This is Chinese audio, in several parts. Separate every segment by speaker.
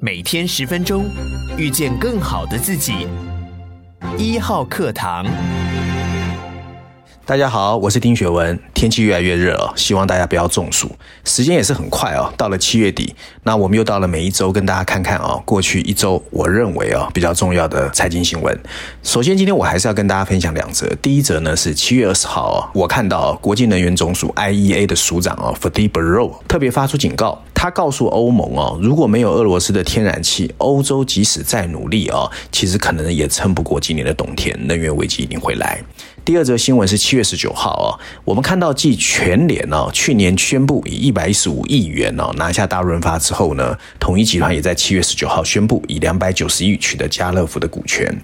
Speaker 1: 每天十分钟，遇见更好的自己。一号课堂。
Speaker 2: 大家好，我是丁学文。天气越来越热了，希望大家不要中暑。时间也是很快哦，到了七月底，那我们又到了每一周跟大家看看哦，过去一周我认为哦比较重要的财经新闻。首先，今天我还是要跟大家分享两则。第一则呢是七月二十号哦，我看到国际能源总署 IEA 的署长哦 Fatih Birol 特别发出警告，他告诉欧盟哦，如果没有俄罗斯的天然气，欧洲即使再努力哦，其实可能也撑不过今年的冬天，能源危机一定会来。第二则新闻是七月十九号哦，我们看到继全联哦去年宣布以一百一十五亿元哦拿下大润发之后呢，统一集团也在七月十九号宣布以两百九十亿取得家乐福的股权。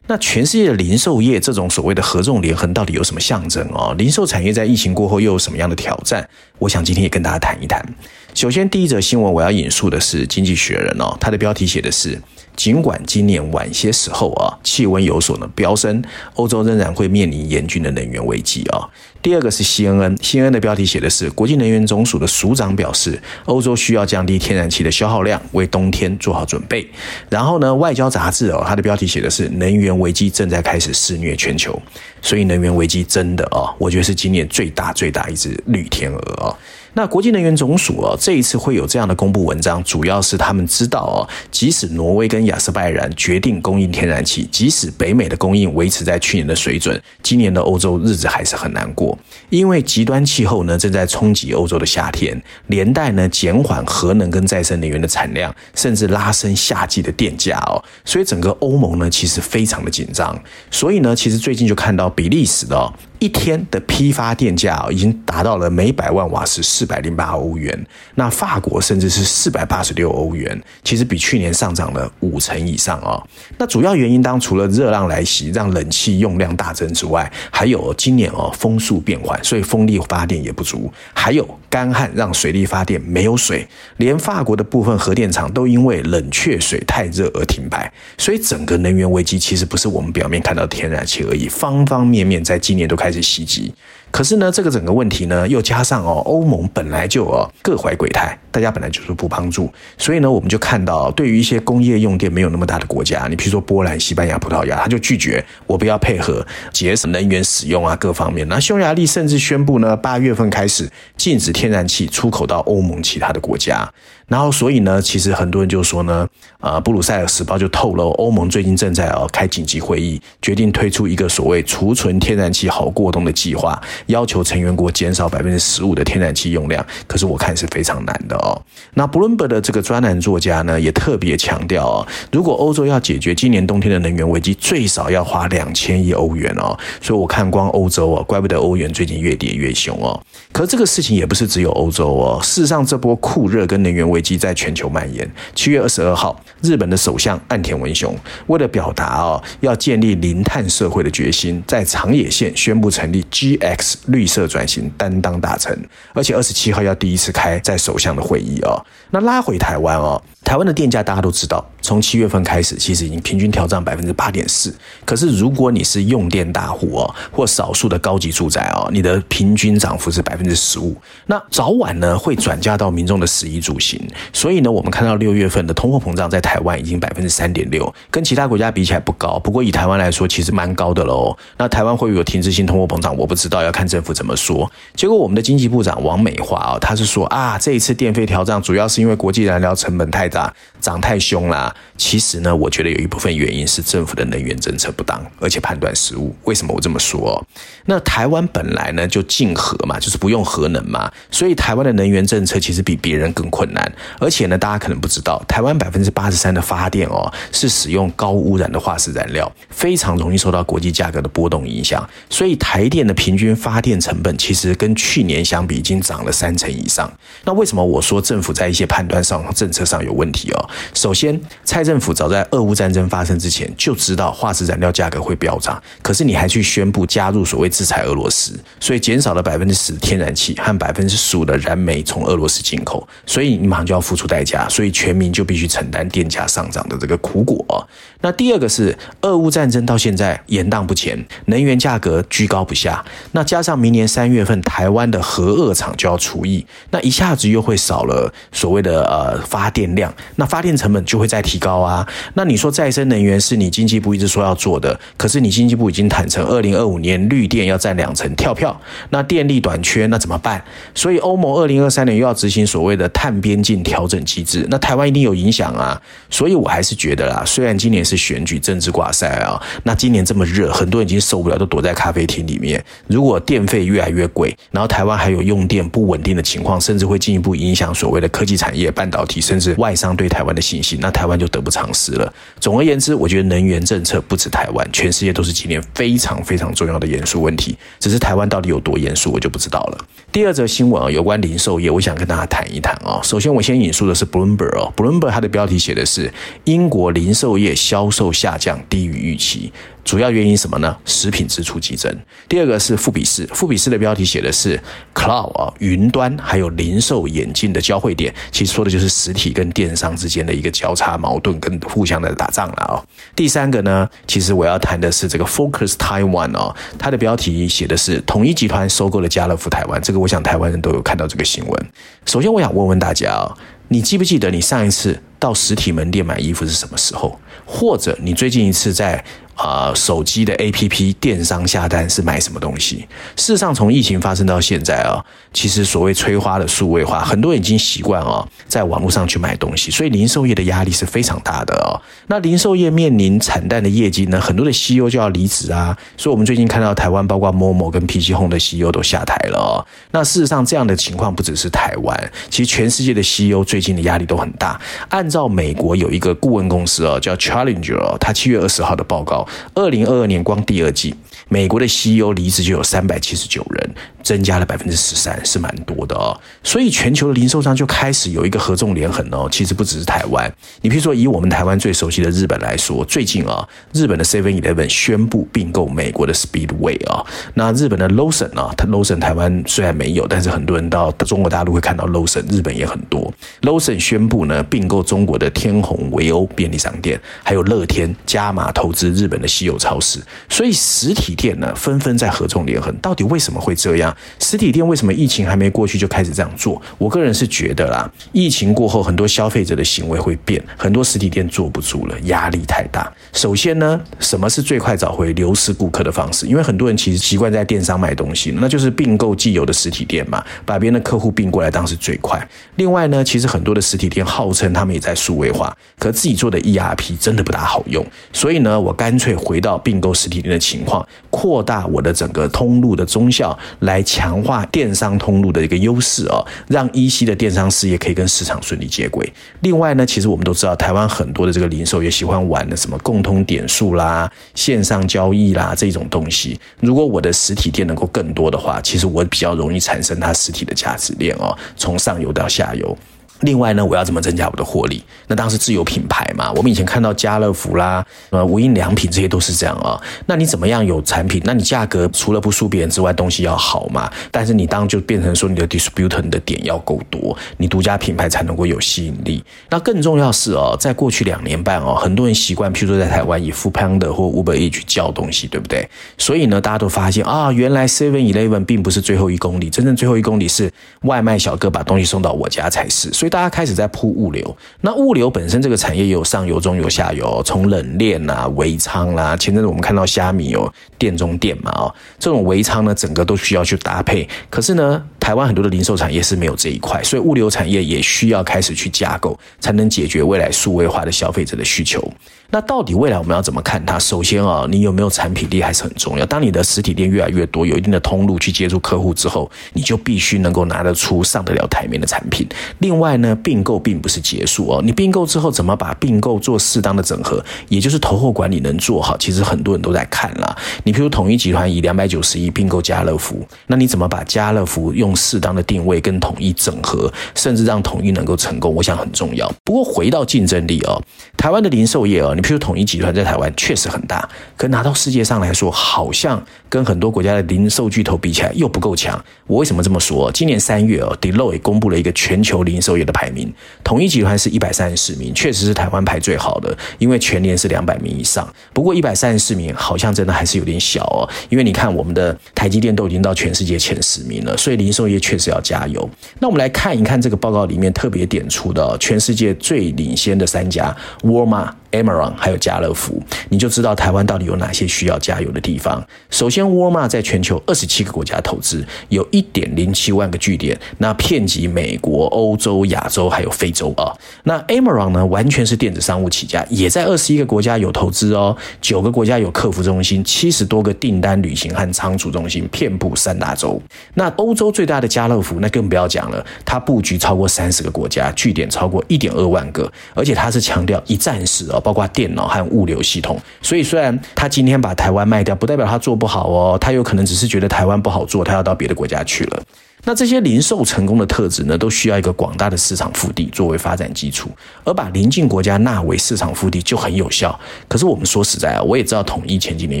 Speaker 2: 那全世界的零售业这种所谓的合纵连横到底有什么象征哦？零售产业在疫情过后又有什么样的挑战？我想今天也跟大家谈一谈。首先，第一则新闻我要引述的是《经济学人》哦，它的标题写的是：尽管今年晚些时候啊，气温有所呢飙升，欧洲仍然会面临严峻的能源危机啊。第二个是 CNN，CNN 的标题写的是：国际能源总署的署长表示，欧洲需要降低天然气的消耗量，为冬天做好准备。然后呢，外交杂志哦，它的标题写的是：能源危机正在开始肆虐全球。所以，能源危机真的啊，我觉得是今年最大最大一只绿天鹅啊。那国际能源总署啊，这一次会有这样的公布文章，主要是他们知道哦，即使挪威跟亚斯拜然决定供应天然气，即使北美的供应维持在去年的水准，今年的欧洲日子还是很难过，因为极端气候呢正在冲击欧洲的夏天，连带呢减缓核能跟再生能源的产量，甚至拉升夏季的电价哦，所以整个欧盟呢其实非常的紧张，所以呢其实最近就看到比利时的。一天的批发电价已经达到了每百万瓦时四百零八欧元，那法国甚至是四百八十六欧元，其实比去年上涨了五成以上啊。那主要原因当除了热浪来袭让冷气用量大增之外，还有今年哦风速变缓，所以风力发电也不足，还有干旱让水力发电没有水，连法国的部分核电厂都因为冷却水太热而停摆，所以整个能源危机其实不是我们表面看到的天然气而已，方方面面在今年都开。开始袭击，可是呢，这个整个问题呢，又加上哦，欧盟本来就哦各怀鬼胎，大家本来就是不帮助，所以呢，我们就看到，对于一些工业用电没有那么大的国家，你比如说波兰、西班牙、葡萄牙，他就拒绝我不要配合节省能源使用啊，各方面。那匈牙利甚至宣布呢，八月份开始禁止天然气出口到欧盟其他的国家。然后，所以呢，其实很多人就说呢，呃，布鲁塞尔时报就透露，欧盟最近正在哦开紧急会议，决定推出一个所谓储存天然气好过冬的计划，要求成员国减少百分之十五的天然气用量。可是我看是非常难的哦。那 Bloomberg 的这个专栏作家呢，也特别强调哦，如果欧洲要解决今年冬天的能源危机，最少要花两千亿欧元哦。所以我看光欧洲哦，怪不得欧元最近越跌越凶哦。可这个事情也不是只有欧洲哦，事实上这波酷热跟能源危机在全球蔓延。七月二十二号，日本的首相岸田文雄为了表达哦要建立零碳社会的决心，在长野县宣布成立 GX 绿色转型担当大臣，而且二十七号要第一次开在首相的会议哦。那拉回台湾哦。台湾的电价大家都知道，从七月份开始，其实已经平均调涨百分之八点四。可是如果你是用电大户哦，或少数的高级住宅哦，你的平均涨幅是百分之十五。那早晚呢会转嫁到民众的食衣住行。所以呢，我们看到六月份的通货膨胀在台湾已经百分之三点六，跟其他国家比起来不高，不过以台湾来说，其实蛮高的喽。那台湾会不会有停滞性通货膨胀？我不知道，要看政府怎么说。结果我们的经济部长王美华啊，他是说啊，这一次电费调涨主要是因为国际燃料成本太大。涨太凶啦！其实呢，我觉得有一部分原因是政府的能源政策不当，而且判断失误。为什么我这么说？那台湾本来呢就禁核嘛，就是不用核能嘛，所以台湾的能源政策其实比别人更困难。而且呢，大家可能不知道，台湾百分之八十三的发电哦是使用高污染的化石燃料，非常容易受到国际价格的波动影响。所以台电的平均发电成本其实跟去年相比已经涨了三成以上。那为什么我说政府在一些判断上、政策上有问题哦？首先，蔡政府早在俄乌战争发生之前就知道化石燃料价格会飙涨，可是你还去宣布加入所谓制裁俄罗斯，所以减少了百分之十天然气和百分之十五的燃煤从俄罗斯进口，所以你马上就要付出代价，所以全民就必须承担电价上涨的这个苦果。那第二个是俄乌战争到现在延宕不前，能源价格居高不下，那加上明年三月份台湾的核二厂就要除役，那一下子又会少了所谓的呃发电量，那发发电成本就会再提高啊。那你说再生能源是你经济部一直说要做的，可是你经济部已经坦承，二零二五年绿电要占两成跳票，那电力短缺那怎么办？所以欧盟二零二三年又要执行所谓的碳边境调整机制，那台湾一定有影响啊。所以我还是觉得啦，虽然今年是选举政治挂赛啊，那今年这么热，很多人已经受不了，都躲在咖啡厅里面。如果电费越来越贵，然后台湾还有用电不稳定的情况，甚至会进一步影响所谓的科技产业、半导体，甚至外商对台湾的信心，那台湾就得不偿失了。总而言之，我觉得能源政策不止台湾，全世界都是今年非常非常重要的严肃问题。只是台湾到底有多严肃，我就不知道了。第二则新闻啊，有关零售业，我想跟大家谈一谈啊。首先，我先引述的是 Bloomberg 哦，Bloomberg 它的标题写的是英国零售业销售下降低于预期。主要原因什么呢？食品支出激增。第二个是富比士，富比士的标题写的是 Cloud 啊，云端还有零售演进的交汇点，其实说的就是实体跟电商之间的一个交叉矛盾跟互相的打仗了啊。第三个呢，其实我要谈的是这个 Focus Taiwan 哦，它的标题写的是统一集团收购了家乐福台湾，这个我想台湾人都有看到这个新闻。首先，我想问问大家啊，你记不记得你上一次到实体门店买衣服是什么时候？或者你最近一次在啊，手机的 APP 电商下单是买什么东西？事实上，从疫情发生到现在啊，其实所谓催花的数位化，很多人已经习惯啊，在网络上去买东西，所以零售业的压力是非常大的哦。那零售业面临惨淡的业绩呢，很多的 CEO 就要离职啊。所以，我们最近看到台湾，包括 Momo 跟 PC Home 的 CEO 都下台了哦。那事实上，这样的情况不只是台湾，其实全世界的 CEO 最近的压力都很大。按照美国有一个顾问公司啊，叫 Challenger，他七月二十号的报告。二零二二年光第二季，美国的 CEO 离职就有三百七十九人，增加了百分之十三，是蛮多的哦。所以全球的零售商就开始有一个合纵连横哦。其实不只是台湾，你比如说以我们台湾最熟悉的日本来说，最近啊，日本的 Seven Eleven 宣布并购美国的 Speedway 啊。那日本的 Lawson 啊，它 Lawson 台湾虽然没有，但是很多人到中国大陆会看到 Lawson，日本也很多。Lawson 宣布呢并购中国的天虹维欧便利商店，还有乐天加码投资日本的稀有超市，所以实体店呢纷纷在合纵连横。到底为什么会这样？实体店为什么疫情还没过去就开始这样做？我个人是觉得啦，疫情过后很多消费者的行为会变，很多实体店坐不住了，压力太大。首先呢，什么是最快找回流失顾客的方式？因为很多人其实习惯在电商买东西，那就是并购既有的实体店嘛，把别人的客户并过来当是最快。另外呢，其实很多的实体店号称他们也在数位化，可自己做的 ERP 真的不大好用，所以呢，我干脆回到并购实体店的情况，扩大我的整个通路的中效，来强化电商通路的一个优势哦，让 EC 的电商事业可以跟市场顺利接轨。另外呢，其实我们都知道，台湾很多的这个零售也喜欢玩的什么共通点数啦、线上交易啦这种东西。如果我的实体店能够更多的话，其实我比较容易产生它实体的价值链哦，从上游到下游。另外呢，我要怎么增加我的获利？那当时自有品牌嘛，我们以前看到家乐福啦、呃无印良品这些都是这样啊、哦。那你怎么样有产品？那你价格除了不输别人之外，东西要好嘛。但是你当就变成说你的 distributor 的点要够多，你独家品牌才能够有吸引力。那更重要是哦，在过去两年半哦，很多人习惯，譬如说在台湾以 f o o p a n d 或 Uber Eats 去叫东西，对不对？所以呢，大家都发现啊，原来 Seven Eleven 并不是最后一公里，真正最后一公里是外卖小哥把东西送到我家才是。所以大家开始在铺物流，那物流本身这个产业也有上游、中游、下游，从冷链啊、微仓啦，前阵子我们看到虾米有店中店嘛，哦，这种微仓呢，整个都需要去搭配。可是呢，台湾很多的零售产业是没有这一块，所以物流产业也需要开始去架构，才能解决未来数位化的消费者的需求。那到底未来我们要怎么看它？首先啊，你有没有产品力还是很重要。当你的实体店越来越多，有一定的通路去接触客户之后，你就必须能够拿得出上得了台面的产品。另外呢，并购并不是结束哦，你并购之后怎么把并购做适当的整合，也就是投后管理能做好，其实很多人都在看啦。你譬如统一集团以两百九十亿并购家乐福，那你怎么把家乐福用适当的定位跟统一整合，甚至让统一能够成功，我想很重要。不过回到竞争力哦，台湾的零售业哦，你譬如统一集团在台湾确实很大，可拿到世界上来说，好像跟很多国家的零售巨头比起来又不够强。我为什么这么说？今年三月哦，Deloitte 公布了一个全球零售业的排名，统一集团是一百三十四名，确实是台湾排最好的，因为全年是两百名以上。不过一百三十四名好像真的还是有点小哦，因为你看我们的台积电都已经到全世界前十名了，所以零售业确实要加油。那我们来看一看这个报告里面特别点出的全世界最领先的三家。沃尔玛、Amazon 还有家乐福，你就知道台湾到底有哪些需要加油的地方。首先，沃尔玛在全球二十七个国家投资，有一点零七万个据点，那遍及美国、欧洲、亚洲还有非洲啊。那 Amazon 呢，完全是电子商务起家，也在二十一个国家有投资哦，九个国家有客服中心，七十多个订单旅行和仓储中心，遍布三大洲。那欧洲最大的家乐福，那更不要讲了，它布局超过三十个国家，据点超过一点二万个，而且它是强调一站式哦，包括电脑和物流系统。所以虽然他今天把台湾卖掉，不代表他做不好哦，他有可能只是觉得台湾不好做，他要到别的国家去了。那这些零售成功的特质呢，都需要一个广大的市场腹地作为发展基础，而把邻近国家纳为市场腹地就很有效。可是我们说实在啊，我也知道统一前几年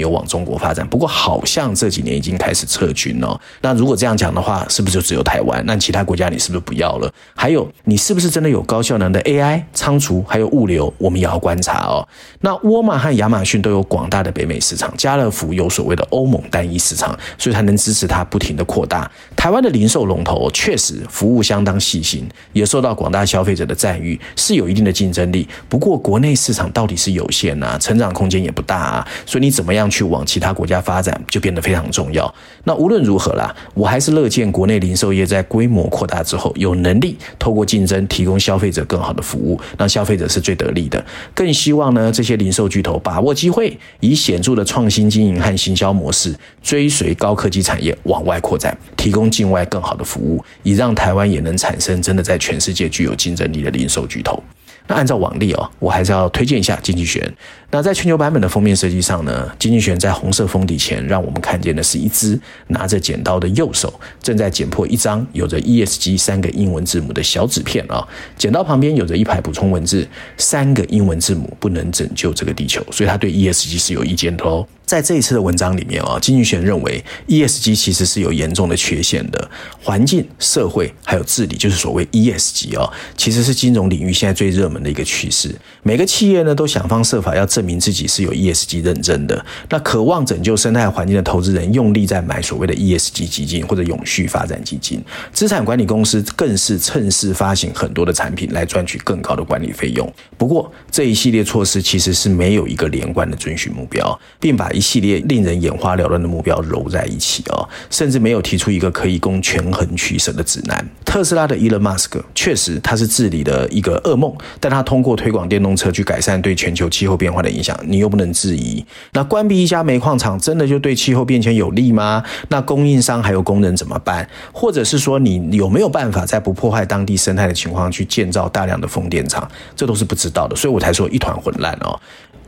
Speaker 2: 有往中国发展，不过好像这几年已经开始撤军了。那如果这样讲的话，是不是就只有台湾？那其他国家你是不是不要了？还有，你是不是真的有高效能的 AI 仓储，还有物流？我们也要观察哦。那沃尔玛和亚马逊都有广大的北美市场，家乐福有所谓的欧盟单一市场，所以才能支持它不停的扩大。台湾的零售。龙头确实服务相当细心，也受到广大消费者的赞誉，是有一定的竞争力。不过国内市场到底是有限啊，成长空间也不大啊，所以你怎么样去往其他国家发展就变得非常重要。那无论如何啦，我还是乐见国内零售业在规模扩大之后，有能力透过竞争提供消费者更好的服务，让消费者是最得利的。更希望呢，这些零售巨头把握机会，以显著的创新经营和行销模式，追随高科技产业往外扩展，提供境外更更。好的服务，以让台湾也能产生真的在全世界具有竞争力的零售巨头。那按照往例哦，我还是要推荐一下经济学。那在全球版本的封面设计上呢，经济学在红色封底前，让我们看见的是一只拿着剪刀的右手，正在剪破一张有着 ESG 三个英文字母的小纸片啊。剪刀旁边有着一排补充文字，三个英文字母不能拯救这个地球，所以他对 ESG 是有意见的哦。在这一次的文章里面啊，经济学认为 ESG 其实是有严重的缺陷的，环境、社会还有治理，就是所谓 ESG 啊，其实是金融领域现在最热门的一个趋势。每个企业呢都想方设法要证明自己是有 ESG 认证的。那渴望拯救生态环境的投资人用力在买所谓的 ESG 基金或者永续发展基金，资产管理公司更是趁势发行很多的产品来赚取更高的管理费用。不过这一系列措施其实是没有一个连贯的遵循目标，并把一系列令人眼花缭乱的目标揉在一起哦，甚至没有提出一个可以供权衡取舍的指南。特斯拉的伊隆马斯克确实他是治理的一个噩梦，但他通过推广电动车去改善对全球气候变化的影响，你又不能质疑。那关闭一家煤矿厂真的就对气候变迁有利吗？那供应商还有工人怎么办？或者是说你有没有办法在不破坏当地生态的情况去建造大量的风电场？这都是不知道的，所以我才说一团混乱哦。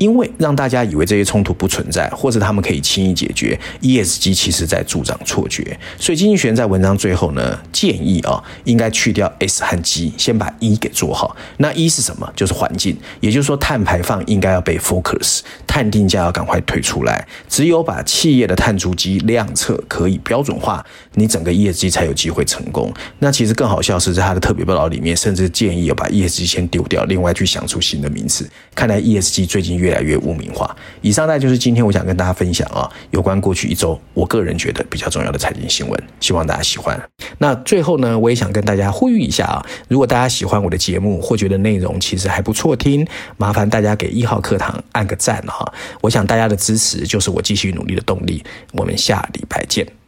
Speaker 2: 因为让大家以为这些冲突不存在，或者他们可以轻易解决，ESG 其实在助长错觉。所以经济学在文章最后呢，建议啊、应该去掉 S 和 G，先把 E 给做好。那 E 是什么？就是环境，也就是说碳排放应该要被 focus，碳定价要赶快推出来。只有把企业的碳足迹量测可以标准化，你整个 ESG 才有机会成功。那其实更好笑是在他的特别报道里面，甚至建议要把 ESG 先丢掉，另外去想出新的名词。看来 ESG 最近越越来越污名化。以上呢，就是今天我想跟大家分享啊，有关过去一周我个人觉得比较重要的财经新闻，希望大家喜欢。那最后呢，我也想跟大家呼吁一下啊，如果大家喜欢我的节目或觉得内容其实还不错听，麻烦大家给一号课堂按个赞哈。我想大家的支持就是我继续努力的动力。我们下礼拜见。